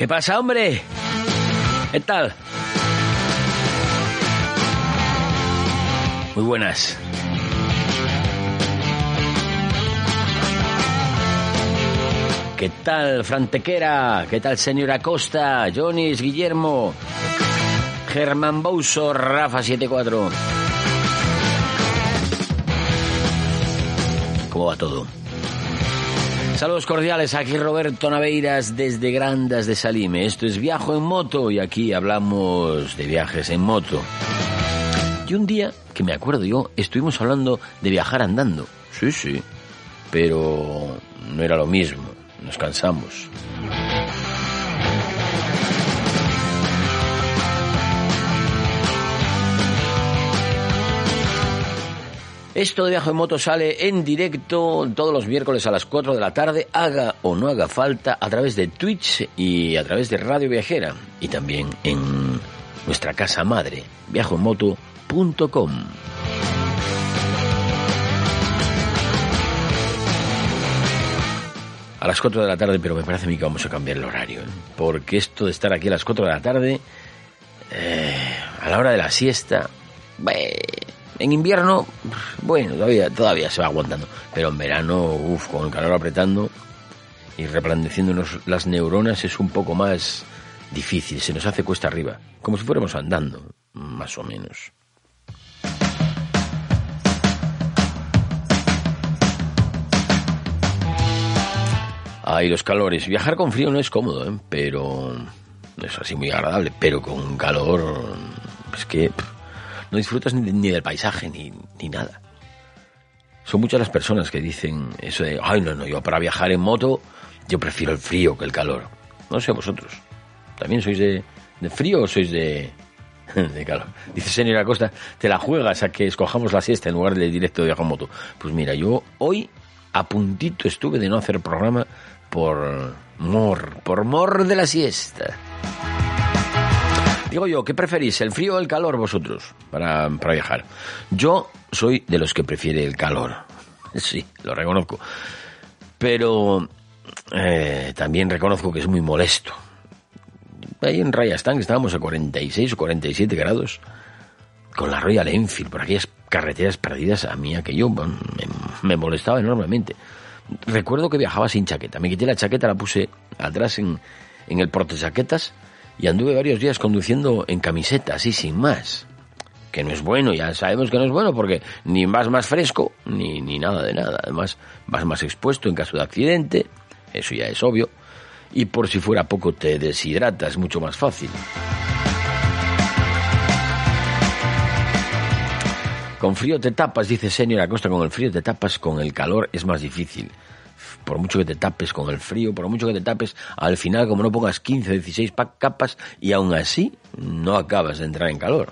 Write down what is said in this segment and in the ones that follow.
¿Qué pasa, hombre? ¿Qué tal? Muy buenas. ¿Qué tal, Frantequera? ¿Qué tal, señora Costa? Jonis, Guillermo, Germán Bouso, Rafa74. ¿Cómo va todo? Saludos cordiales, aquí Roberto Naveiras desde Grandas de Salime. Esto es Viajo en Moto y aquí hablamos de viajes en moto. Y un día, que me acuerdo yo, estuvimos hablando de viajar andando. Sí, sí, pero no era lo mismo, nos cansamos. Esto de Viaje en Moto sale en directo todos los miércoles a las 4 de la tarde, haga o no haga falta, a través de Twitch y a través de Radio Viajera. Y también en nuestra casa madre, viajoenmoto.com. A las 4 de la tarde, pero me parece a mí que vamos a cambiar el horario. ¿eh? Porque esto de estar aquí a las 4 de la tarde, eh, a la hora de la siesta, en invierno, bueno, todavía, se va aguantando. Pero en verano, uff, con el calor apretando y replandeciéndonos las neuronas es un poco más difícil. Se nos hace cuesta arriba. Como si fuéramos andando, más o menos. Ay, los calores. Viajar con frío no es cómodo, ¿eh? pero es así muy agradable. Pero con calor, es que no disfrutas ni, ni del paisaje ni, ni, nada. Son muchas las personas que dicen eso de, ay, no, no, yo para viajar en moto, yo prefiero el frío que el calor. No sé vosotros. ¿También sois de, de frío o sois de, de calor? Dice señora Costa, te la juegas a que escojamos la siesta en lugar del directo de viajar en moto. Pues mira, yo hoy a puntito estuve de no hacer programa por mor, por mor de la siesta. Digo yo, ¿qué preferís, el frío o el calor vosotros para, para viajar? Yo soy de los que prefiere el calor. Sí, lo reconozco. Pero eh, también reconozco que es muy molesto. Ahí en Rayastán estábamos a 46 o 47 grados con la Royal Enfield por aquellas carreteras perdidas a mí aquello me, me molestaba enormemente. Recuerdo que viajaba sin chaqueta. Me quité la chaqueta, la puse atrás en, en el portachaquetas y anduve varios días conduciendo en camiseta, así sin más. Que no es bueno, ya sabemos que no es bueno porque ni vas más fresco ni, ni nada de nada. Además, vas más expuesto en caso de accidente, eso ya es obvio. Y por si fuera poco, te deshidratas mucho más fácil. Con frío te tapas, dice Señor Acosta, con el frío te tapas, con el calor es más difícil. Por mucho que te tapes con el frío, por mucho que te tapes, al final como no pongas 15 o 16 capas y aún así no acabas de entrar en calor.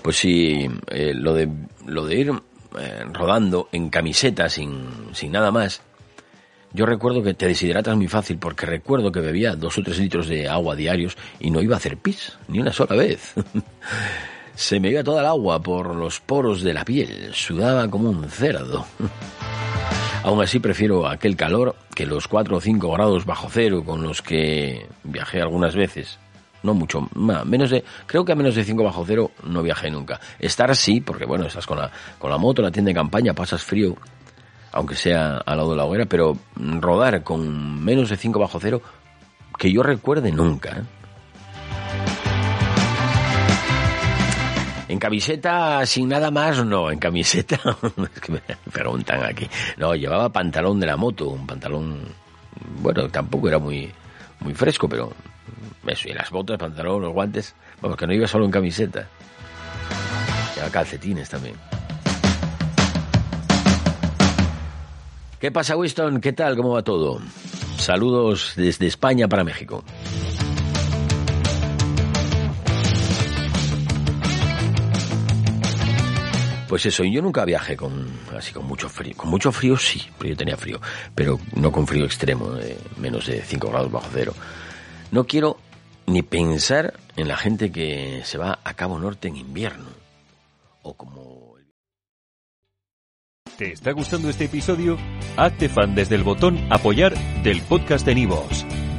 Pues sí, eh, lo, de, ir eh, rodando en camiseta sin, sin nada más, yo recuerdo que te deshidratas muy fácil porque recuerdo que bebía dos o tres litros de agua diarios y no iba a hacer pis, ni una sola vez. Se me iba toda el agua por los poros de la piel, sudaba como un cerdo. Aún así prefiero aquel calor que los 4 o 5 grados bajo cero con los que viajé algunas veces. No mucho, menos de, creo que a menos de 5 bajo cero no viajé nunca. Estar sí, porque bueno, estás con la, con la moto, la tienda de campaña, pasas frío, aunque sea al lado de la hoguera, pero rodar con menos de 5 bajo cero, que yo recuerde nunca. ¿eh? En camiseta sin nada más, no, en camiseta, es que me preguntan aquí, no, llevaba pantalón de la moto, un pantalón, bueno, tampoco era muy, muy fresco, pero eso, y las botas, pantalón, los guantes, vamos, que no iba solo en camiseta, llevaba calcetines también. ¿Qué pasa, Winston? ¿Qué tal? ¿Cómo va todo? Saludos desde España para México. Pues eso, yo nunca viajé con así con mucho frío. Con mucho frío sí, pero yo tenía frío, pero no con frío extremo, de menos de 5 grados bajo cero. No quiero ni pensar en la gente que se va a Cabo Norte en invierno. O como ¿Te está gustando este episodio? Hazte fan desde el botón Apoyar del podcast de Nivos.